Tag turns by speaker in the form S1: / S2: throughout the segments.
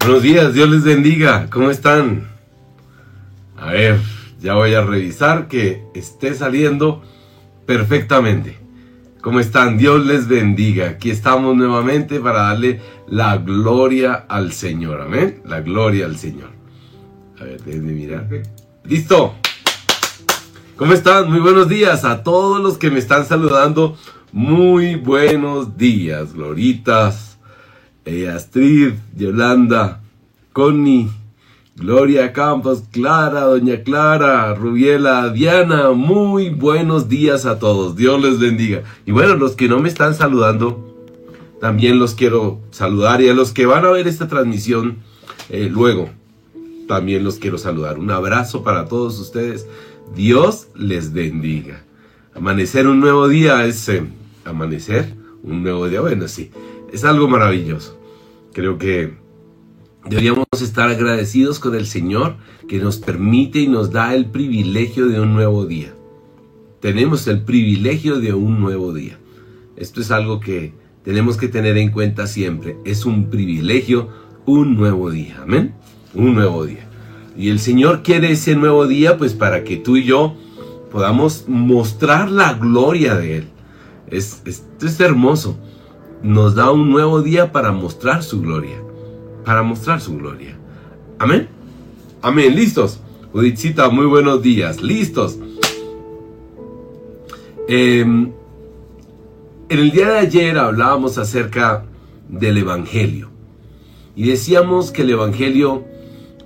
S1: Buenos días, Dios les bendiga. ¿Cómo están? A ver, ya voy a revisar que esté saliendo perfectamente. ¿Cómo están? Dios les bendiga. Aquí estamos nuevamente para darle la gloria al Señor. Amén. La gloria al Señor. A ver, déjenme mirar. Listo. ¿Cómo están? Muy buenos días a todos los que me están saludando. Muy buenos días, Gloritas, Astrid, Yolanda, Connie, Gloria Campos, Clara, Doña Clara, Rubiela, Diana. Muy buenos días a todos. Dios les bendiga. Y bueno, los que no me están saludando, también los quiero saludar. Y a los que van a ver esta transmisión eh, luego, también los quiero saludar. Un abrazo para todos ustedes. Dios les bendiga. Amanecer un nuevo día es... Amanecer, un nuevo día. Bueno, sí, es algo maravilloso. Creo que deberíamos estar agradecidos con el Señor que nos permite y nos da el privilegio de un nuevo día. Tenemos el privilegio de un nuevo día. Esto es algo que tenemos que tener en cuenta siempre. Es un privilegio, un nuevo día. Amén. Un nuevo día. Y el Señor quiere ese nuevo día pues para que tú y yo podamos mostrar la gloria de Él. Es, esto es hermoso. Nos da un nuevo día para mostrar su gloria. Para mostrar su gloria. Amén. Amén. ¿Listos? Judicita, muy buenos días. ¿Listos? Em, en el día de ayer hablábamos acerca del Evangelio. Y decíamos que el Evangelio,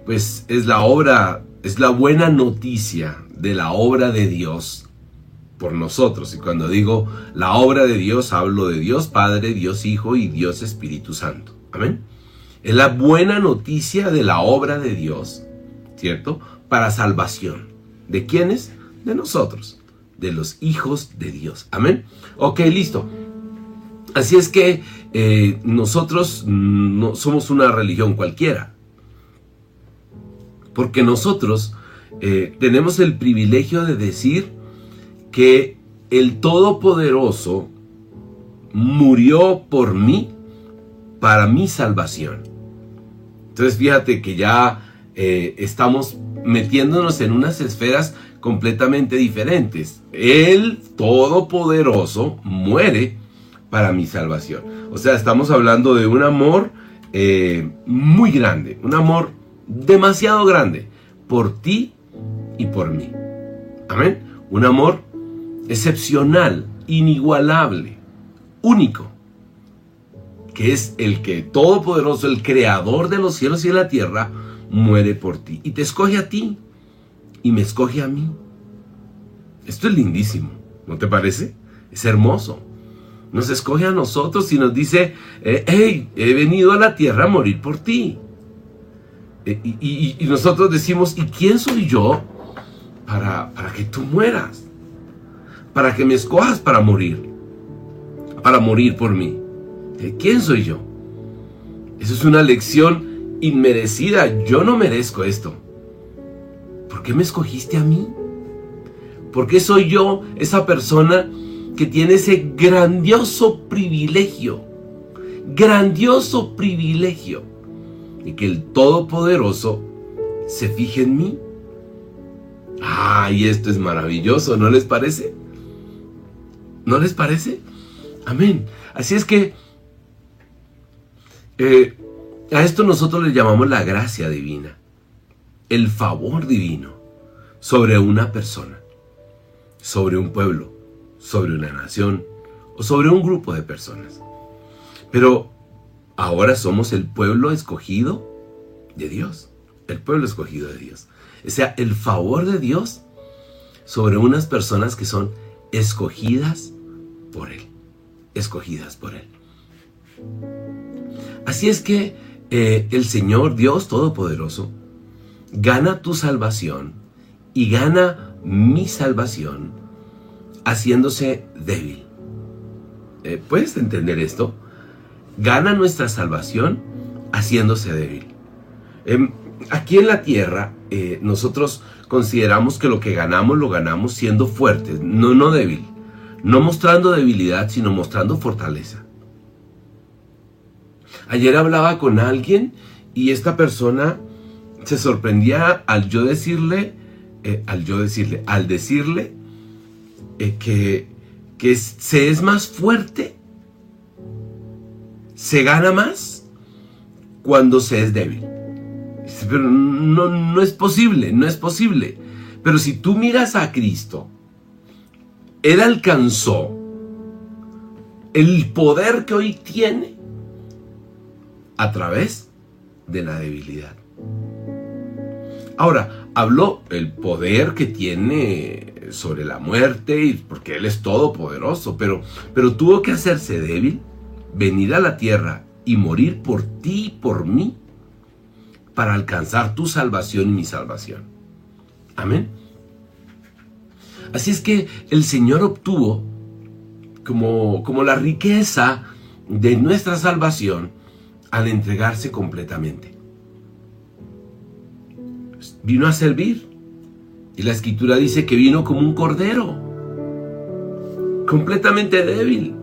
S1: pues, es la obra, es la buena noticia de la obra de Dios por nosotros. Y cuando digo la obra de Dios, hablo de Dios Padre, Dios Hijo y Dios Espíritu Santo. Amén. Es la buena noticia de la obra de Dios, ¿cierto? Para salvación. ¿De quiénes? De nosotros, de los hijos de Dios. Amén. Ok, listo. Así es que eh, nosotros no somos una religión cualquiera. Porque nosotros eh, tenemos el privilegio de decir que el Todopoderoso murió por mí para mi salvación. Entonces fíjate que ya eh, estamos metiéndonos en unas esferas completamente diferentes. El Todopoderoso muere para mi salvación. O sea, estamos hablando de un amor eh, muy grande, un amor demasiado grande por ti y por mí. Amén. Un amor excepcional, inigualable, único, que es el que Todopoderoso, el Creador de los cielos y de la tierra, muere por ti. Y te escoge a ti y me escoge a mí. Esto es lindísimo, ¿no te parece? Es hermoso. Nos escoge a nosotros y nos dice, eh, hey, he venido a la tierra a morir por ti. Eh, y, nosotros decimos, ¿y quién soy yo para, para que tú mueras? Para que me escojas para morir, para morir por mí. ¿Quién soy yo? Eso es una lección inmerecida. Yo no merezco esto. ¿Por qué me escogiste a mí? ¿Por qué soy yo esa persona que tiene ese grandioso privilegio? Grandioso privilegio. Y que el Todopoderoso se fije en mí. ¡Ay, esto es maravilloso! ¿No les parece? ¿No les parece? Amén. Así es que eh, a esto nosotros le llamamos la gracia divina, el favor divino sobre una persona, sobre un pueblo, sobre una nación o sobre un grupo de personas. Pero ahora somos el pueblo escogido de Dios, el pueblo escogido de Dios. O sea, el favor de Dios sobre unas personas que son escogidas por Él, escogidas por Él. Así es que eh, el Señor Dios Todopoderoso gana tu salvación y gana mi salvación haciéndose débil. Eh, ¿Puedes entender esto? Gana nuestra salvación haciéndose débil. Em, aquí en la tierra eh, nosotros consideramos que lo que ganamos lo ganamos siendo fuertes, no, no débil. No mostrando debilidad, sino mostrando fortaleza. Ayer hablaba con alguien Y esta persona se sorprendía al yo decirle, eh, al yo decirle, al decirle eh, que, que se es más fuerte, se gana más cuando se es débil. Pero no, no es posible, no es posible. Pero si tú miras a Cristo, Él alcanzó el poder que hoy tiene a través de la debilidad. Ahora, habló el poder que tiene sobre la muerte, porque Él es todopoderoso, pero, pero tuvo que hacerse débil, venir a la tierra y morir por ti y por mí para alcanzar tu salvación y mi salvación. Amén. Así es que el Señor obtuvo como, como la riqueza de nuestra salvación al entregarse completamente. Vino a servir. Y la escritura dice que vino como un cordero, completamente débil.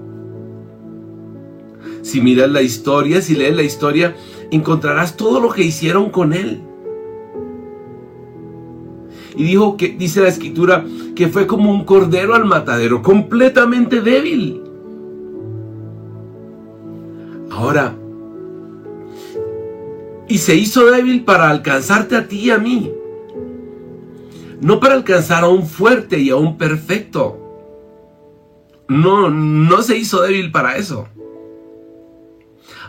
S1: Si miras la historia, si lees la historia, encontrarás todo lo que hicieron con él. Y dijo que, dice la escritura, que fue como un cordero al matadero, completamente débil. Ahora, y se hizo débil para alcanzarte a ti y a mí. No para alcanzar a un fuerte y a un perfecto. No, no se hizo débil para eso.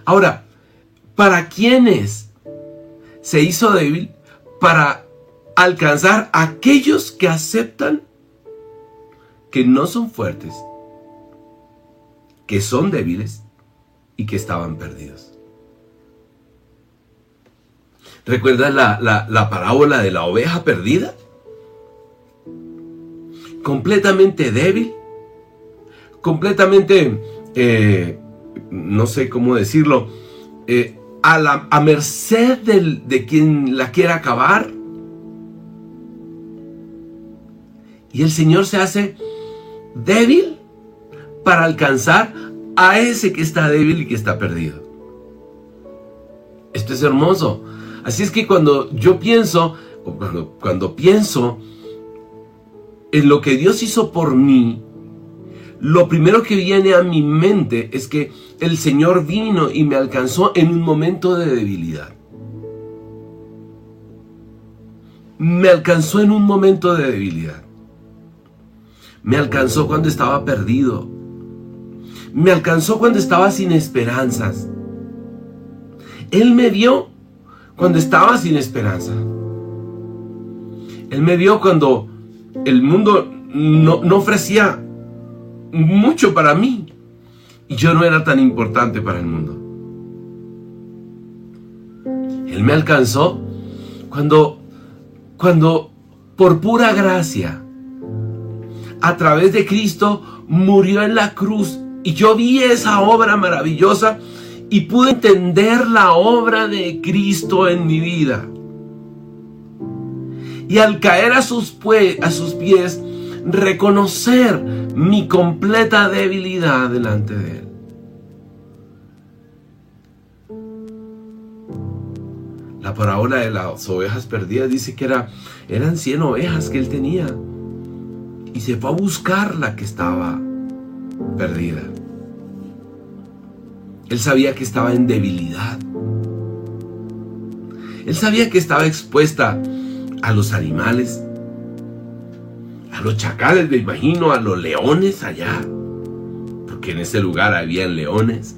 S1: Ahora, ¿Para quiénes se hizo débil? Para alcanzar a aquellos que aceptan que no son fuertes, que son débiles y que estaban perdidos. ¿Recuerdas la, parábola de la oveja perdida? Completamente débil, completamente, eh, no sé cómo decirlo, eh, a, la, a merced de quien la quiera acabar. Y el Señor se hace débil para alcanzar a ese que está débil y que está perdido. Esto es hermoso. Así es que cuando yo pienso, cuando, cuando pienso en lo que Dios hizo por mí, lo primero que viene a mi mente es que el Señor vino y me alcanzó en un momento de debilidad. Me alcanzó en un momento de debilidad. Me alcanzó cuando estaba perdido. Me alcanzó cuando estaba sin esperanzas. Él me vio cuando estaba sin esperanza. Él me vio cuando el mundo no, no ofrecía mucho para mí. Y yo no era tan importante para el mundo. Él me alcanzó cuando, cuando por pura gracia, a través de Cristo, murió en la cruz. Y yo vi esa obra maravillosa y pude entender la obra de Cristo en mi vida. Y al caer a sus, pies, reconocer mi completa debilidad delante de Él. La parábola de las ovejas perdidas dice que era, eran 100 ovejas que Él tenía. Y se fue a buscar la que estaba perdida. Él sabía que estaba en debilidad. Él sabía que estaba expuesta a los animales, los chacales, me imagino, a los leones allá, porque en ese lugar habían leones.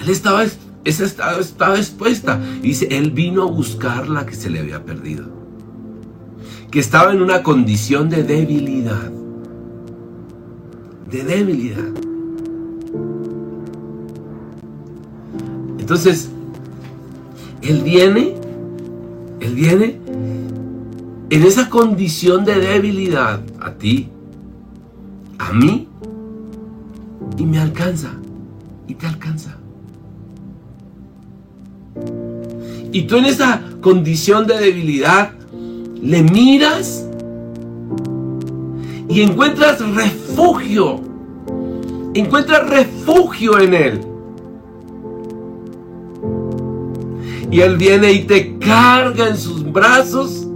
S1: Él estaba, estaba, estaba expuesta. Dice, él vino a buscar la que se le había perdido. Que estaba en una condición de debilidad. De debilidad. Entonces, Él viene, Él viene en esa condición de debilidad a ti, a mí, y me alcanza, y te alcanza. Y tú en esa condición de debilidad le miras y encuentras refugio. Encuentras refugio en Él. Y Él viene y te carga en sus brazos.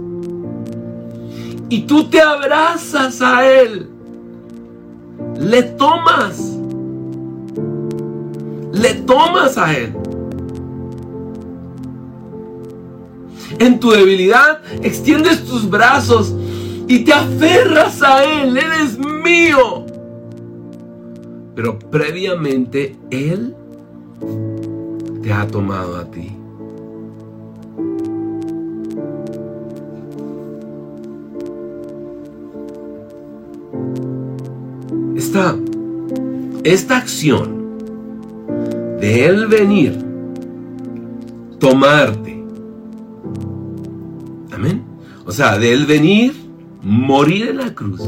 S1: Y tú te abrazas a Él. Le tomas. Le tomas a Él. En tu debilidad extiendes tus brazos y te aferras a Él. Él es mío. Pero previamente Él te ha tomado a ti. Esta, esta acción de Él venir, tomarte, O sea, de Él venir, morir en la cruz,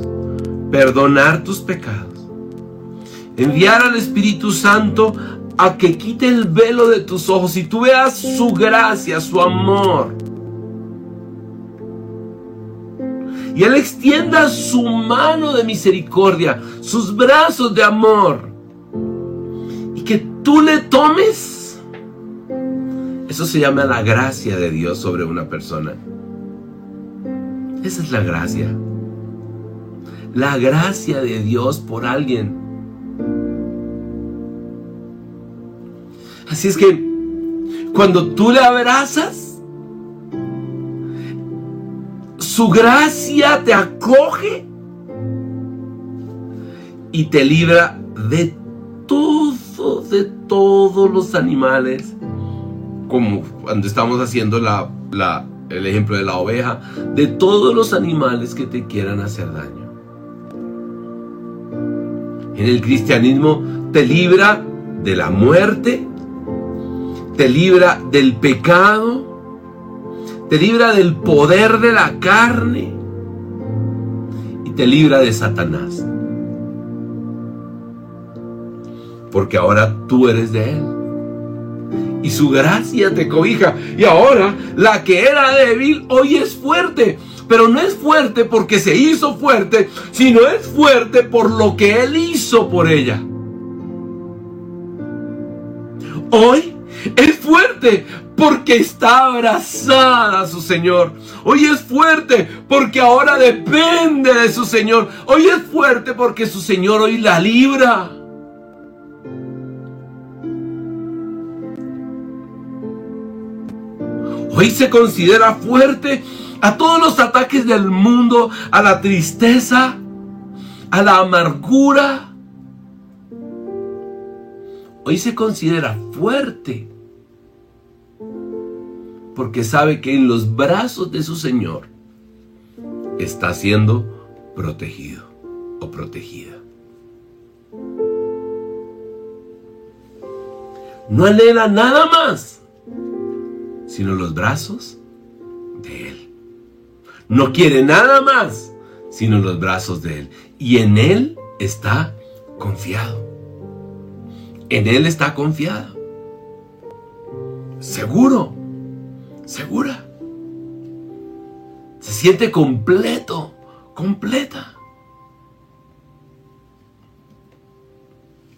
S1: perdonar tus pecados, enviar al Espíritu Santo a que quite el velo de tus ojos y tú veas su gracia, su amor. Y Él extienda su mano de misericordia, sus brazos de amor. Y que tú le tomes. Eso se llama la gracia de Dios sobre una persona. Esa es la gracia. La gracia de Dios por alguien. Así es que cuando tú le abrazas, su gracia te acoge y te libra de todo, de todos los animales, como cuando estamos haciendo la, el ejemplo de la oveja, de todos los animales que te quieran hacer daño. En el cristianismo te libra de la muerte, te libra del pecado, te libra del poder de la carne y te libra de Satanás. Porque ahora tú eres de Él. Y su gracia te cobija. Y ahora la que era débil hoy es fuerte. Pero no es fuerte porque se hizo fuerte, sino es fuerte por lo que Él hizo por ella. Hoy es fuerte porque está abrazada a su Señor. Hoy es fuerte porque ahora depende de su Señor. Hoy es fuerte porque su Señor hoy la libra. Hoy se considera fuerte a todos los ataques del mundo, a la tristeza, a la amargura. Hoy se considera fuerte porque sabe que en los brazos de su Señor está siendo protegido o protegida. No anhela nada más, sino los brazos de Él. No quiere nada más, sino los brazos de Él. Y en Él está confiado. En Él está confiado. Seguro segura. Se siente completo, completa.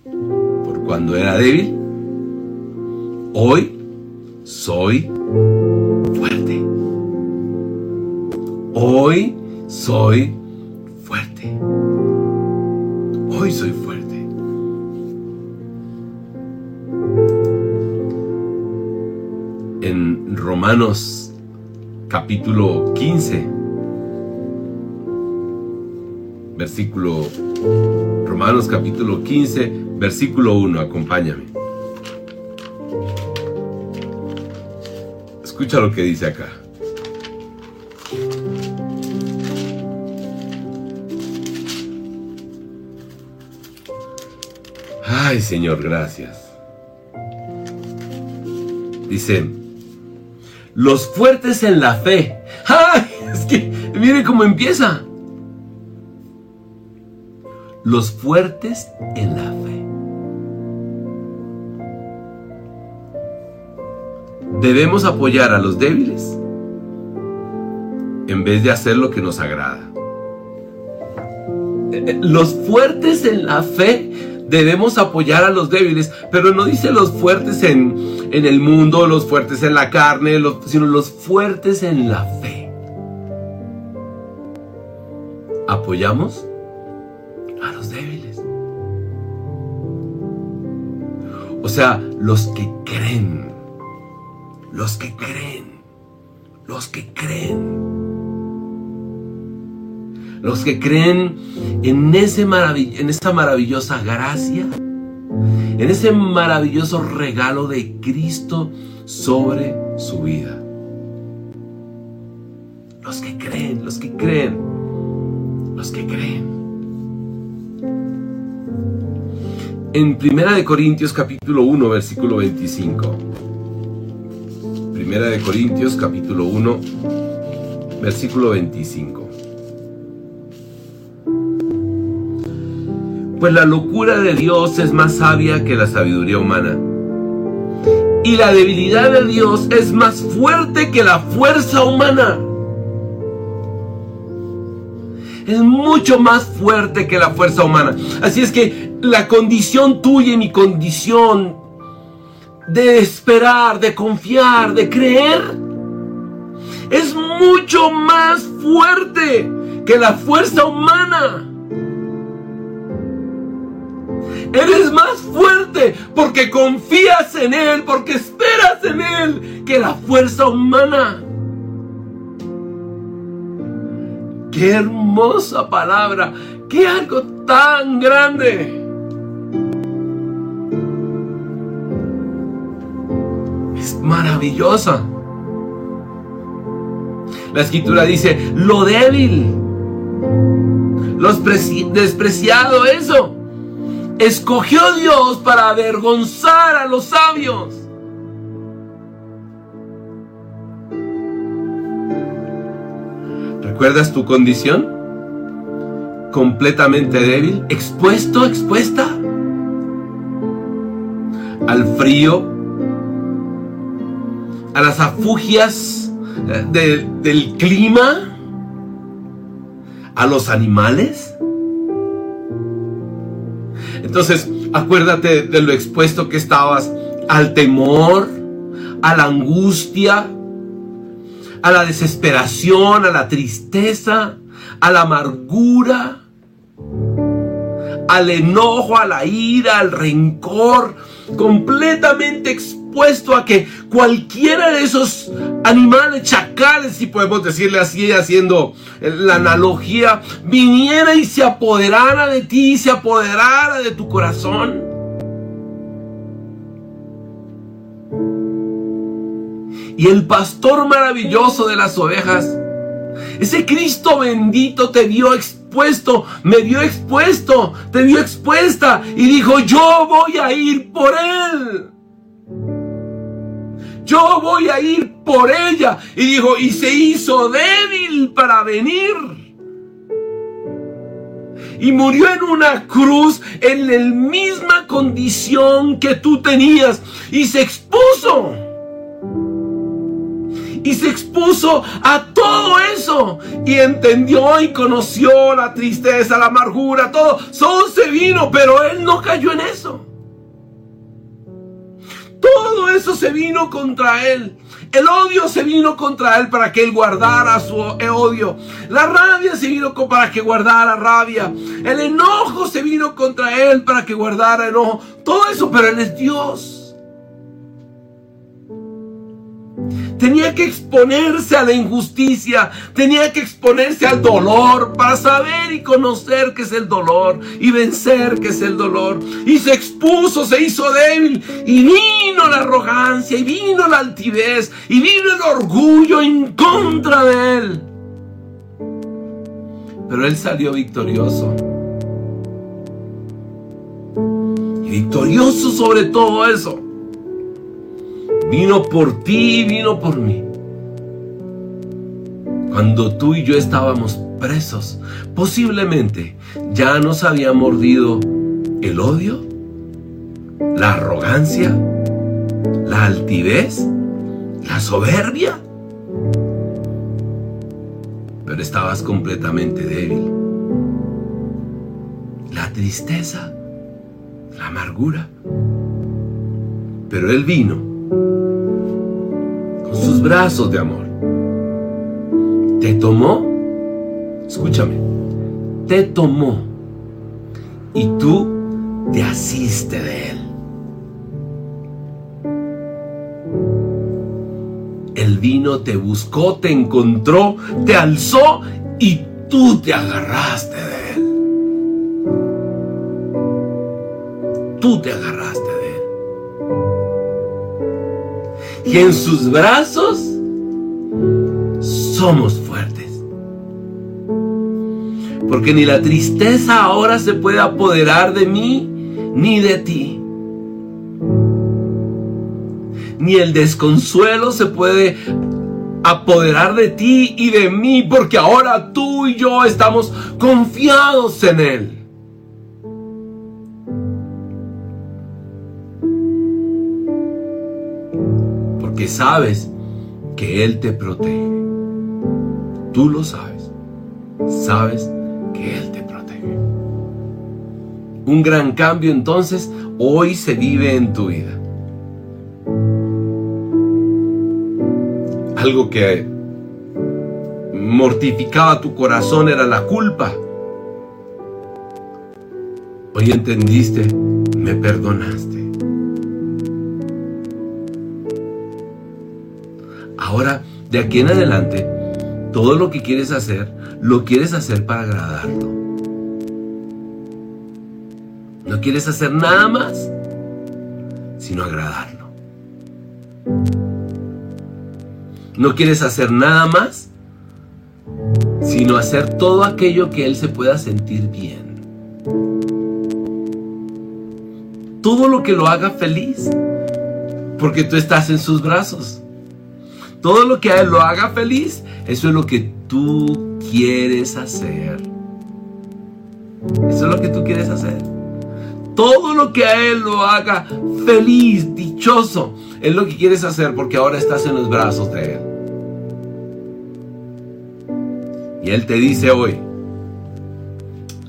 S1: Por cuando era débil, hoy soy fuerte. Hoy soy fuerte. Hoy soy fuerte. Romanos capítulo 15, versículo Romanos capítulo 15, versículo 1, acompáñame. Escucha lo que dice acá. Ay, Señor, gracias. Dice, los fuertes en la fe. ¡Ay! Es que mire cómo empieza. Los fuertes en la fe. Debemos apoyar a los débiles en vez de hacer lo que nos agrada. Los fuertes en la fe debemos apoyar a los débiles, pero no dice los fuertes en, en el mundo, los fuertes en la carne, sino los fuertes en la fe. Apoyamos a los débiles. O sea, los que creen, los que creen, los que creen los que creen en, ese en esa maravillosa gracia, en ese maravilloso regalo de Cristo sobre su vida. Los que creen, los que creen, los que creen. En Primera de Corintios capítulo 1, versículo 25. Primera de Corintios capítulo 1, versículo 25. pues la locura de Dios es más sabia que la sabiduría humana. Y la debilidad de Dios es más fuerte que la fuerza humana. Es mucho más fuerte que la fuerza humana. Así es que la condición tuya y mi condición de esperar, de confiar, de creer, es mucho más fuerte que la fuerza humana. Eres más fuerte porque confías en Él, porque esperas en Él, que la fuerza humana. Qué hermosa palabra, qué algo tan grande. Maravillosa. La escritura dice, lo débil, los despreciado, eso escogió Dios para avergonzar a los sabios. ¿Recuerdas tu condición? Completamente débil, expuesto, expuesta al frío, a las afugias eh, del clima, a los animales. Entonces, acuérdate de lo expuesto que estabas al temor, a la angustia, a la desesperación, a la tristeza, a la amargura, al enojo, a la ira, al rencor, completamente expuesto a que cualquiera de esos animales chacales, si podemos decirle así, haciendo la analogía, viniera y se apoderara de ti, se apoderara de tu corazón. Y el pastor maravilloso de las ovejas, ese Cristo bendito te dio expuesto, me dio expuesto, te dio expuesta y dijo, yo voy a ir por él. Yo voy a ir por ella. Y dijo, y se hizo débil para venir. Y murió en una cruz en la misma condición que tú tenías. Y se expuso y se expuso a todo eso y entendió y conoció la tristeza, la amargura, todo. Solo se vino, pero él no cayó en eso. Todo eso se vino contra él. El odio se vino contra él para que él guardara su odio. La rabia se vino para que guardara rabia. El enojo se vino contra él para que guardara enojo. Todo eso, pero él es Dios. Tenía que exponerse a la injusticia, tenía que exponerse al dolor para saber y conocer qué es el dolor y vencer qué es el dolor. Y se expuso, se hizo débil y vino la arrogancia y vino la altivez y vino el orgullo en contra de él. Pero él salió victorioso. Y victorioso sobre todo eso Vino por ti, vino por mí. Cuando tú y yo estábamos presos, posiblemente ya nos había mordido el odio, la arrogancia, la altivez, la soberbia. Pero estabas completamente débil. La tristeza, la amargura. Pero Él vino con sus brazos de amor. Te tomó, escúchame, te tomó y tú te asiste de Él. Él vino, te buscó, te encontró, te alzó y tú te agarraste de Él. Tú te agarraste Y en sus brazos somos fuertes. Porque ni la tristeza ahora se puede apoderar de mí ni de ti. Ni el desconsuelo se puede apoderar de ti y de mí, porque ahora tú y yo estamos confiados en Él. Sabes que Él te protege. Tú lo sabes. Sabes que Él te protege. Un gran cambio entonces hoy se vive en tu vida. Algo que mortificaba tu corazón era la culpa. Hoy entendiste, me perdonaste. Ahora, de aquí en adelante, todo lo que quieres hacer, lo quieres hacer para agradarlo. No quieres hacer nada más, sino agradarlo. No quieres hacer nada más, sino hacer todo aquello que Él se pueda sentir bien. Todo lo que lo haga feliz, porque tú estás en sus brazos. Todo lo que a Él lo haga feliz, eso es lo que tú quieres hacer. Eso es lo que tú quieres hacer. Todo lo que a Él lo haga feliz, dichoso, es lo que quieres hacer porque ahora estás en los brazos de Él. Y Él te dice hoy,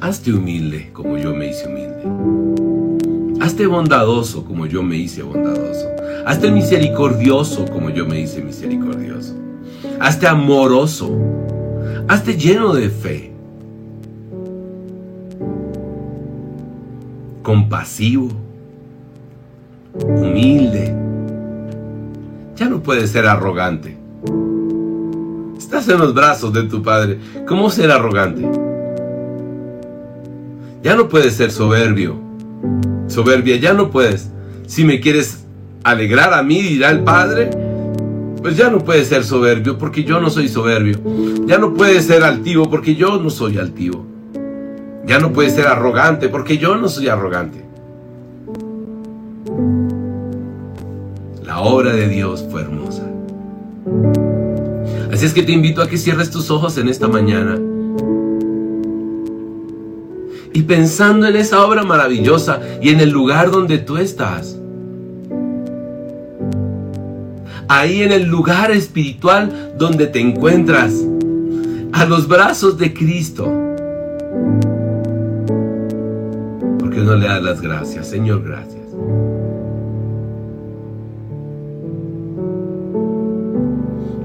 S1: hazte humilde como yo me hice humilde. Hazte bondadoso como yo me hice bondadoso. Hazte misericordioso como yo me hice misericordioso. Hazte amoroso. Hazte lleno de fe. Compasivo. Humilde. Ya no puedes ser arrogante. Estás en los brazos de tu Padre. ¿Cómo ser arrogante? Ya no puedes ser soberbio. Soberbia, ya no puedes. Si me quieres alegrar a mí, dirá el Padre, pues ya no puedes ser soberbio porque yo no soy soberbio. Ya no puedes ser altivo porque yo no soy altivo. Ya no puedes ser arrogante porque yo no soy arrogante. La obra de Dios fue hermosa. Así es que te invito a que cierres tus ojos en esta mañana. Y pensando en esa obra maravillosa y en el lugar donde tú estás. Ahí en el lugar espiritual donde te encuentras. A los brazos de Cristo. ¿Por qué no le das las gracias? Señor, gracias.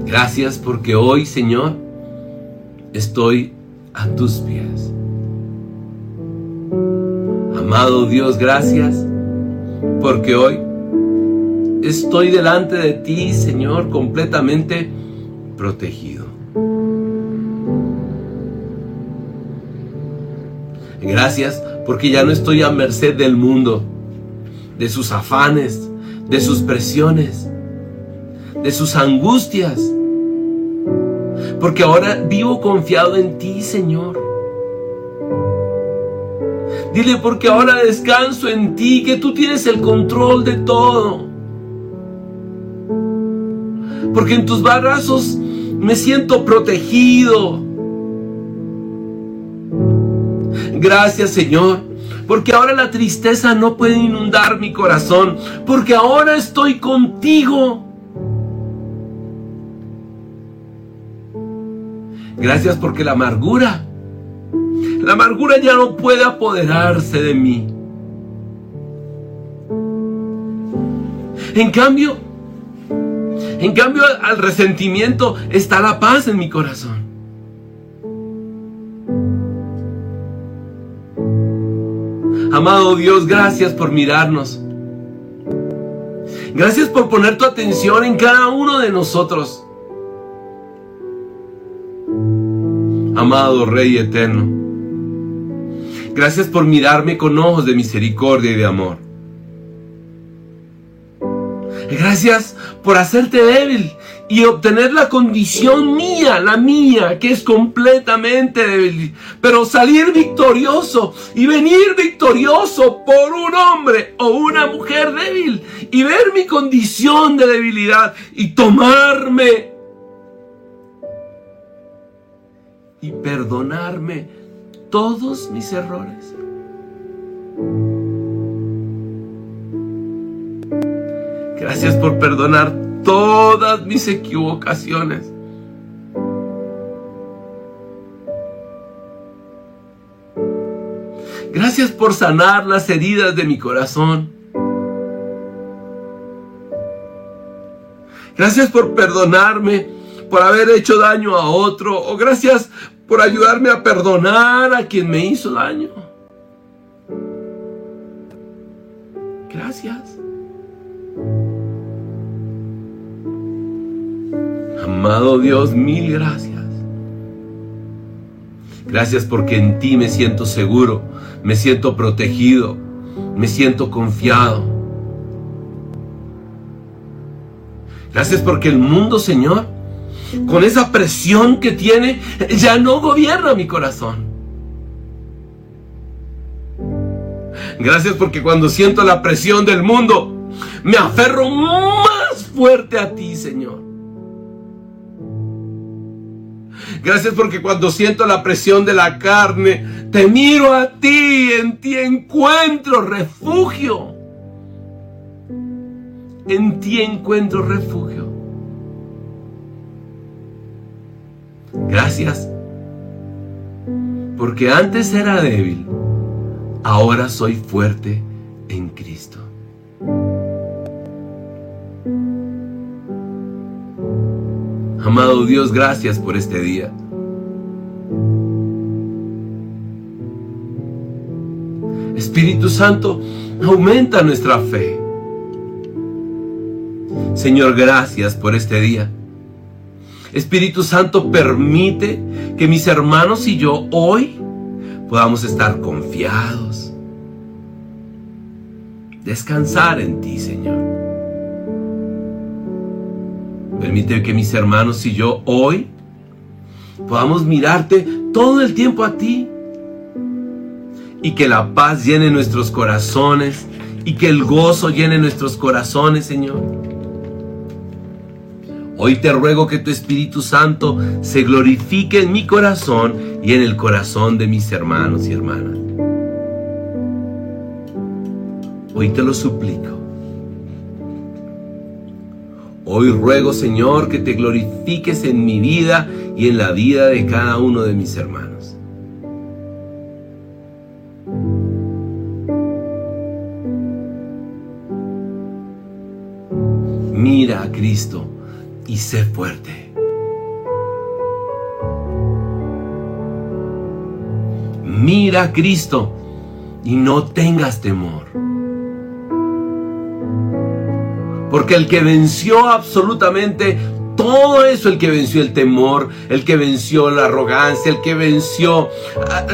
S1: Gracias porque hoy, Señor, estoy a tus pies. Amado Dios, gracias porque hoy estoy delante de ti, Señor, completamente protegido. Gracias porque ya no estoy a merced del mundo, de sus afanes, de sus presiones, de sus angustias porque ahora vivo confiado en ti, Señor. Dile porque ahora descanso en ti, que tú tienes el control de todo. Porque en tus brazos me siento protegido. Gracias, Señor. Porque ahora la tristeza no puede inundar mi corazón. Porque ahora estoy contigo. Gracias porque la amargura, la amargura ya no puede apoderarse de mí. En cambio, en cambio al resentimiento está la paz en mi corazón. Amado Dios, gracias por mirarnos. Gracias por poner tu atención en cada uno de nosotros. Amado Rey eterno, gracias por mirarme con ojos de misericordia y de amor. Gracias por hacerte débil y obtener la condición mía, la mía, que es completamente débil, pero salir victorioso y venir victorioso por un hombre o una mujer débil y ver mi condición de debilidad y tomarme y perdonarme todos mis errores. Gracias por perdonar todas mis equivocaciones. Gracias por sanar las heridas de mi corazón. Gracias por perdonarme por haber hecho daño a otro. O gracias por ayudarme a perdonar a quien me hizo daño. Gracias. Amado Dios, mil gracias. Gracias porque en ti me siento seguro, me siento protegido, me siento confiado. Gracias porque el mundo, Señor, con esa presión que tiene, ya no gobierna mi corazón. Gracias porque cuando siento la presión del mundo, me aferro más fuerte a ti, Señor. Gracias porque cuando siento la presión de la carne, te miro a ti, en ti encuentro refugio. En ti encuentro refugio. Gracias. Porque antes era débil, ahora soy fuerte en Cristo. Amado Dios, gracias por este día. Espíritu Santo, aumenta nuestra fe. Señor, gracias por este día. Espíritu Santo, permite que mis hermanos y yo hoy podamos estar confiados. Descansar en ti, Señor. Permite que mis hermanos y yo hoy podamos mirarte todo el tiempo a ti. Y que la paz llene nuestros corazones y que el gozo llene nuestros corazones, Señor. Hoy te ruego que tu Espíritu Santo se glorifique en mi corazón y en el corazón de mis hermanos y hermanas. Hoy te lo suplico. Hoy ruego, Señor, que te glorifiques en mi vida y en la vida de cada uno de mis hermanos. Mira a Cristo y sé fuerte. Mira a Cristo y no tengas temor. Porque el que venció absolutamente todo eso, el que venció el temor, el que venció la arrogancia, el que venció ah,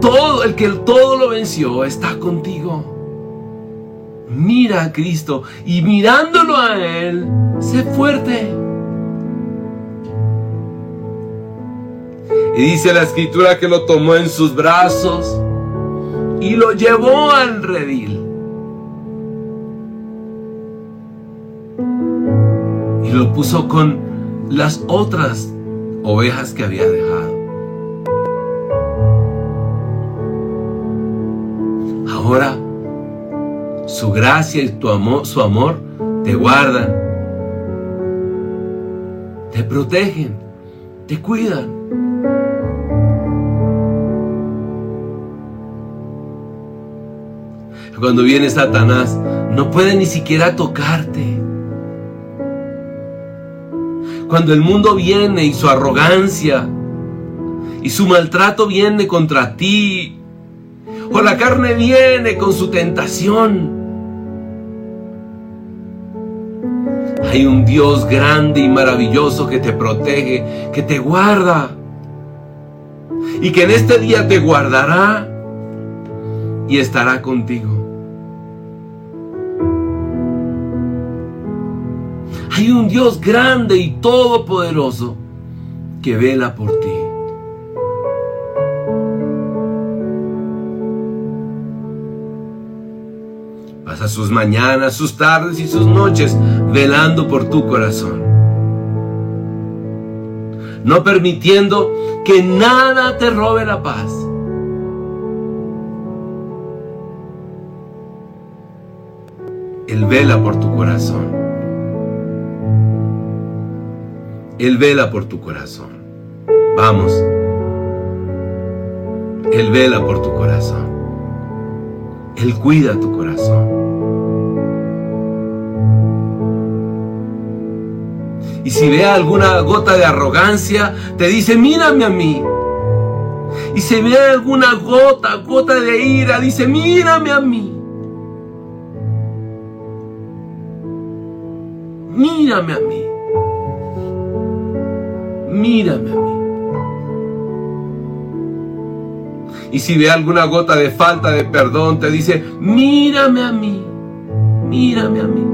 S1: todo, el que todo lo venció, está contigo. Mira a Cristo y mirándolo a Él, sé fuerte. Y dice la escritura que lo tomó en sus brazos y lo llevó al redil. y lo puso con las otras ovejas que había dejado. Su gracia y tu amor, su amor te guardan, te protegen, te cuidan. Cuando viene Satanás, no puede ni siquiera tocarte. Cuando el mundo viene y su arrogancia y su maltrato viene contra ti, o la carne viene con su tentación, hay un Dios grande y maravilloso que te protege, que te guarda y que en este día te guardará y estará contigo. Hay un Dios grande y todopoderoso que vela por ti. Pasa sus mañanas, sus tardes y sus noches velando por tu corazón. No permitiendo que nada te robe la paz. Él vela por tu corazón. Él vela por tu corazón. Vamos. Él vela por tu corazón. Él cuida tu corazón. Y si ve alguna gota de arrogancia, te dice, mírame a mí. Y si ve alguna gota, gota de ira, dice, mírame a mí. Mírame a mí. Mírame a mí. Y si ve alguna gota de falta de perdón, te dice, mírame a mí. Mírame a mí.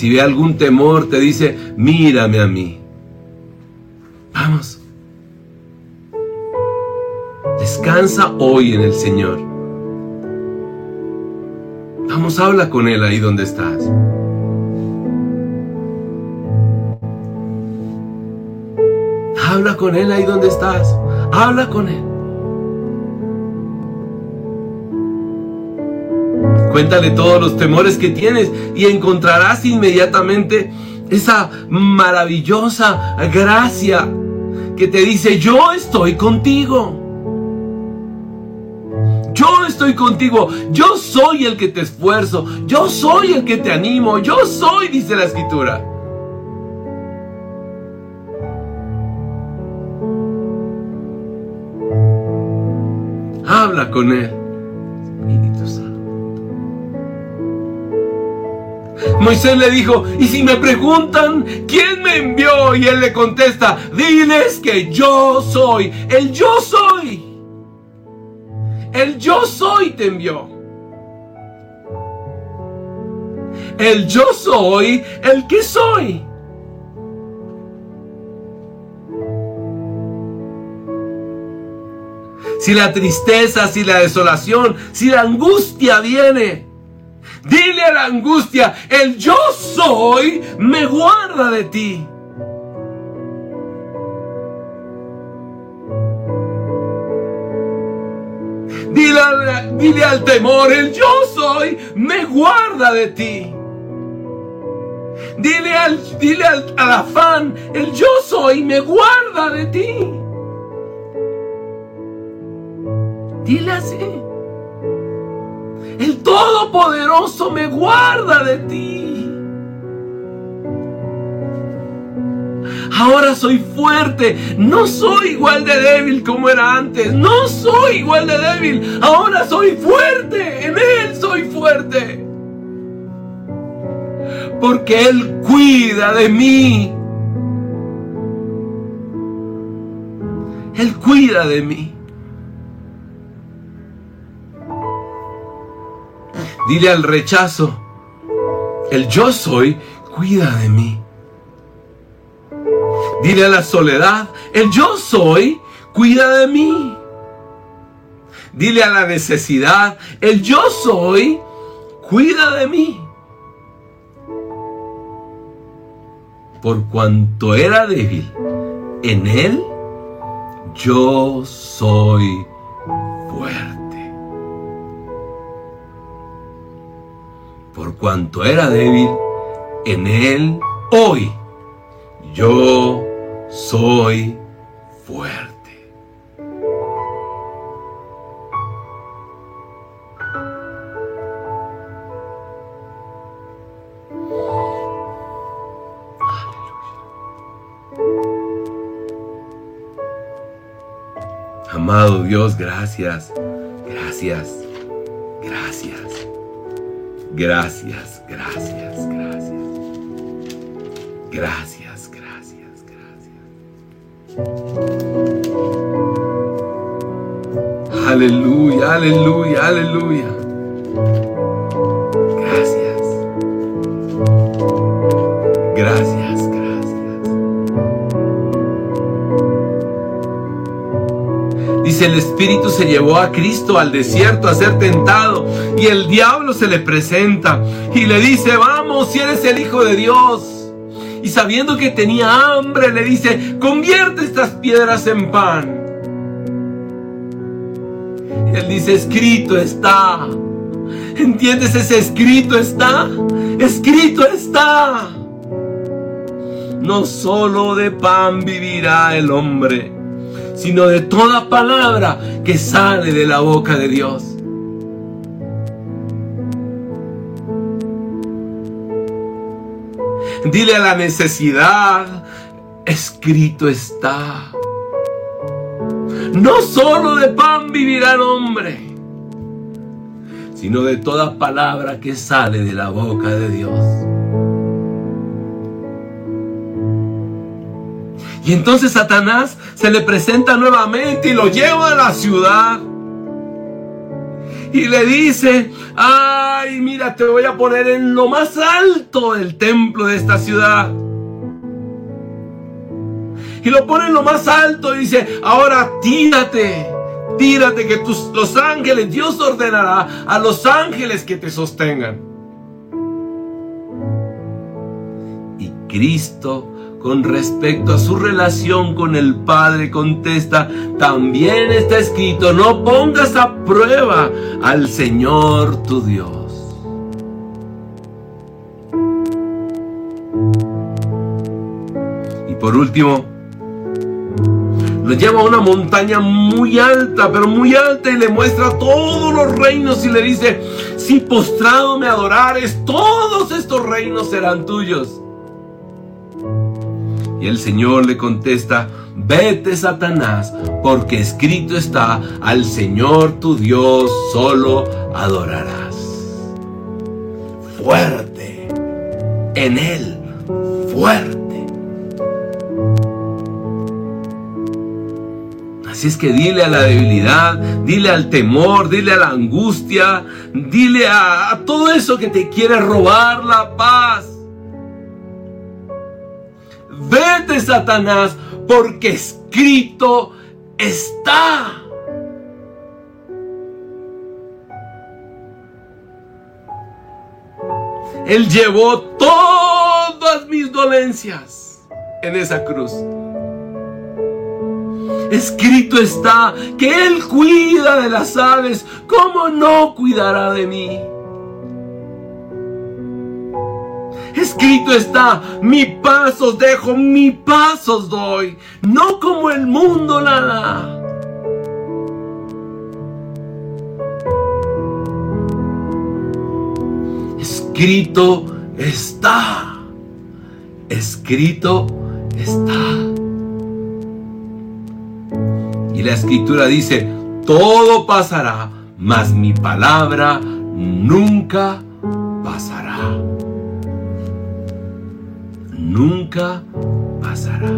S1: Si ve algún temor, te dice, mírame a mí. Vamos. Descansa hoy en el Señor. Vamos, habla con Él ahí donde estás. Habla con Él ahí donde estás. Habla con Él. Cuéntale todos los temores que tienes y encontrarás inmediatamente esa maravillosa gracia que te dice, yo estoy contigo. Yo estoy contigo. Yo soy el que te esfuerzo. Yo soy el que te animo. Yo soy, dice la escritura. Habla con Él. Moisés le dijo, y si me preguntan quién me envió, y él le contesta, diles que yo soy, el yo soy. El yo soy te envió. El yo soy, el que soy. si la tristeza, si la desolación, si la angustia viene. Dile a la angustia, el yo soy me guarda de ti. Dile, al temor, el yo soy me guarda de ti. Dile al, dile al afán, el yo soy me guarda de ti. Dile así. Todopoderoso me guarda de ti. Ahora soy fuerte. No soy igual de débil como era antes. No soy igual de débil. Ahora soy fuerte. En Él soy fuerte. Porque Él cuida de mí. Él cuida de mí. Dile al rechazo, el yo soy cuida de mí. Dile a la soledad, el yo soy cuida de mí. Dile a la necesidad, el yo soy cuida de mí. Por cuanto era débil, en él yo soy fuerte. Cuanto era débil, en él hoy yo soy fuerte. Amado Dios, gracias, gracias, gracias, gracias, gracias, gracias, gracias, gracias, gracias. Aleluya, aleluya, aleluya. El Espíritu se llevó a Cristo al desierto a ser tentado y el diablo se le presenta y le dice, vamos, si eres el Hijo de Dios. Y sabiendo que tenía hambre, le dice, convierte estas piedras en pan. Él dice, escrito está. ¿Entiendes? Ese escrito está. Escrito está. No solo de pan vivirá el hombre, sino de toda palabra que sale de la boca de Dios. Dile a la necesidad, escrito está. No solo de pan vivirá el hombre, sino de toda palabra que sale de la boca de Dios. Y entonces Satanás se le presenta nuevamente y lo lleva a la ciudad. Y le dice, ay, mira, te voy a poner en lo más alto del templo de esta ciudad y lo pone en lo más alto y dice, ahora tírate, tírate que tus, los ángeles, Dios ordenará a los ángeles que te sostengan. Y Cristo con respecto a su relación con el Padre contesta, también está escrito, no pongas a prueba al Señor tu Dios. Y por último, lo lleva a una montaña muy alta, pero muy alta y le muestra todos los reinos y le dice, si postrado me adorares, todos estos reinos serán tuyos. Y el Señor le contesta, vete Satanás, porque escrito está, al Señor tu Dios solo adorarás. Fuerte, en Él, fuerte. Así es que dile a la debilidad, dile al temor, dile a la angustia, dile a, todo eso que te quiere robar la paz. Satanás, porque escrito está. Él llevó todas mis dolencias en esa cruz. Escrito está que Él cuida de las aves. ¿Cómo no cuidará de mí? Escrito está, mi paz os dejo, mi paz os doy, no como el mundo la da. Escrito está, escrito está. Y la escritura dice, todo pasará, mas mi palabra nunca pasará. Nunca pasará.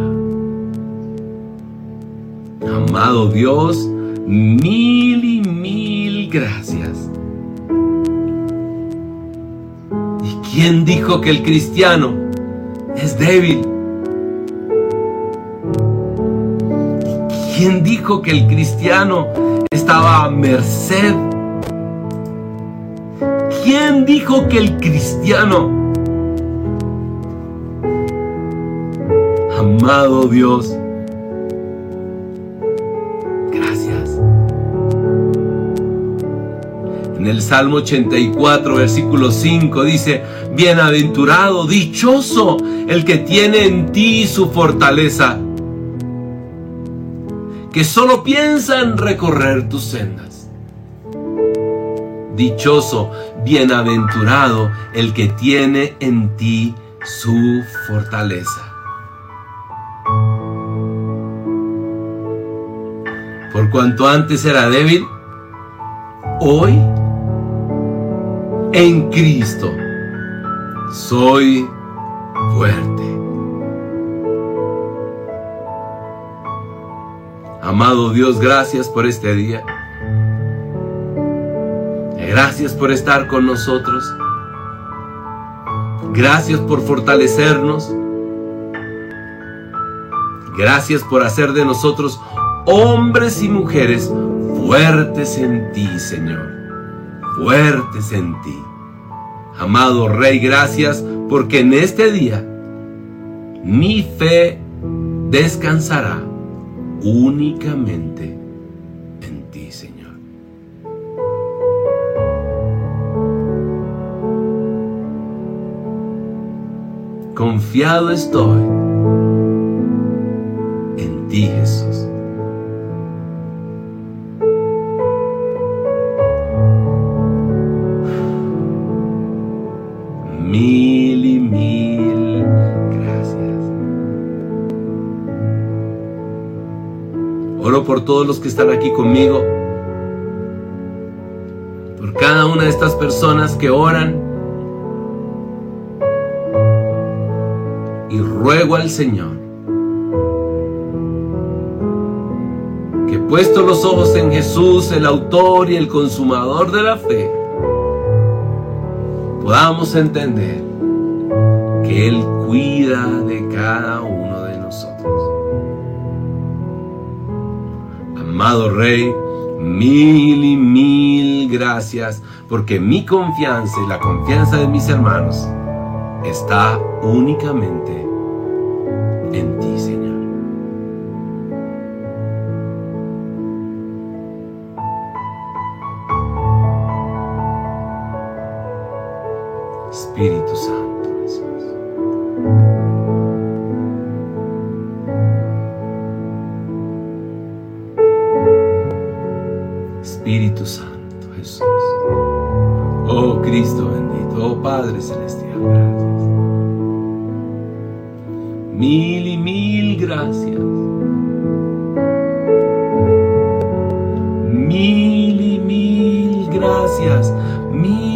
S1: Amado Dios, mil y mil gracias. ¿Y quién dijo que el cristiano es débil? ¿Quién dijo que el cristiano estaba a merced? ¿Quién dijo que el cristiano, amado Dios, gracias, En el Salmo 84, versículo 5 dice, Bienaventurado, dichoso el que tiene en ti su fortaleza, que solo piensa en recorrer tus sendas. Dichoso, bienaventurado el que tiene en ti su fortaleza. Cuanto antes era débil, hoy en Cristo soy fuerte. Amado Dios, gracias por este día. Gracias por estar con nosotros. Gracias por fortalecernos. Gracias por hacer de nosotros hombres y mujeres fuertes en ti, Señor. Fuertes en ti. Amado Rey, gracias porque en este día mi fe descansará únicamente en ti, Señor. Confiado estoy en ti, Jesús. Mil y mil gracias. Oro por todos los que están aquí conmigo. Por cada una de estas personas que oran. Y ruego al Señor que puesto los ojos en Jesús, el autor y el consumador de la fe, podamos entender que Él cuida de cada uno de nosotros. Amado Rey, mil y mil gracias porque mi confianza y la confianza de mis hermanos está únicamente Espíritu Santo, Jesús. Espíritu Santo, Jesús. Oh Cristo bendito, oh Padre Celestial, gracias. Mil y mil gracias. Mil y mil gracias. Mil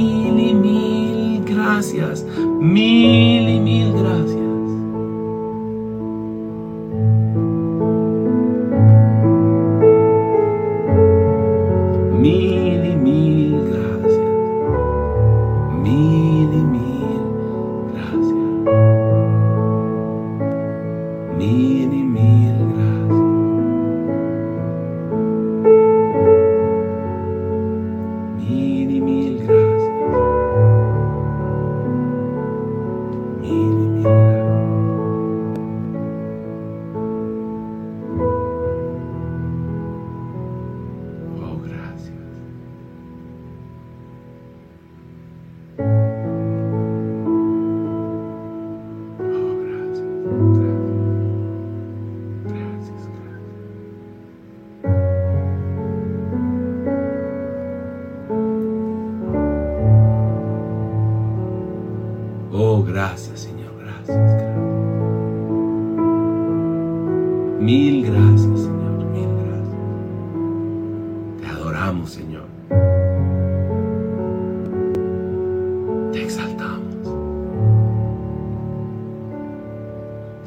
S1: gracias, Señor. Gracias. gracias. Mil gracias, Señor. Mil gracias. Te adoramos, Señor. Te exaltamos.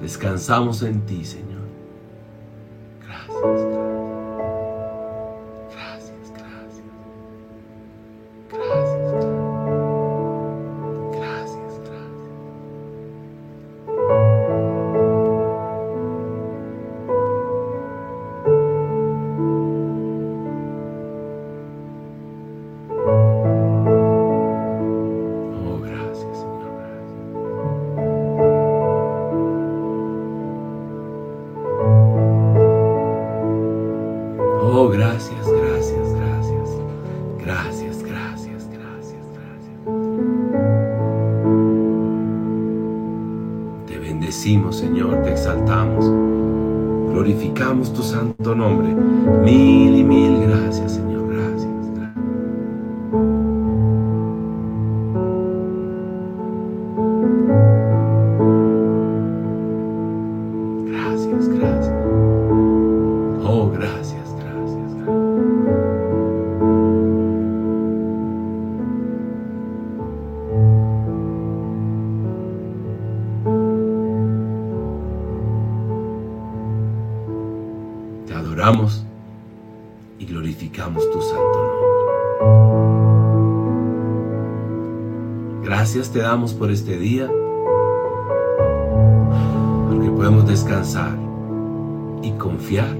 S1: Descansamos en ti, Señor. Adoramos y glorificamos tu santo nombre. Gracias te damos por este día, porque podemos descansar y confiar